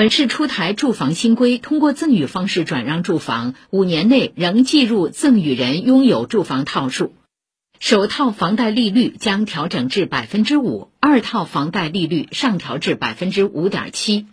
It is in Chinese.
本市出台住房新规，通过赠与方式转让住房，五年内仍计入赠与人拥有住房套数。首套房贷利率将调整至百分之五，二套房贷利率上调至百分之五点七。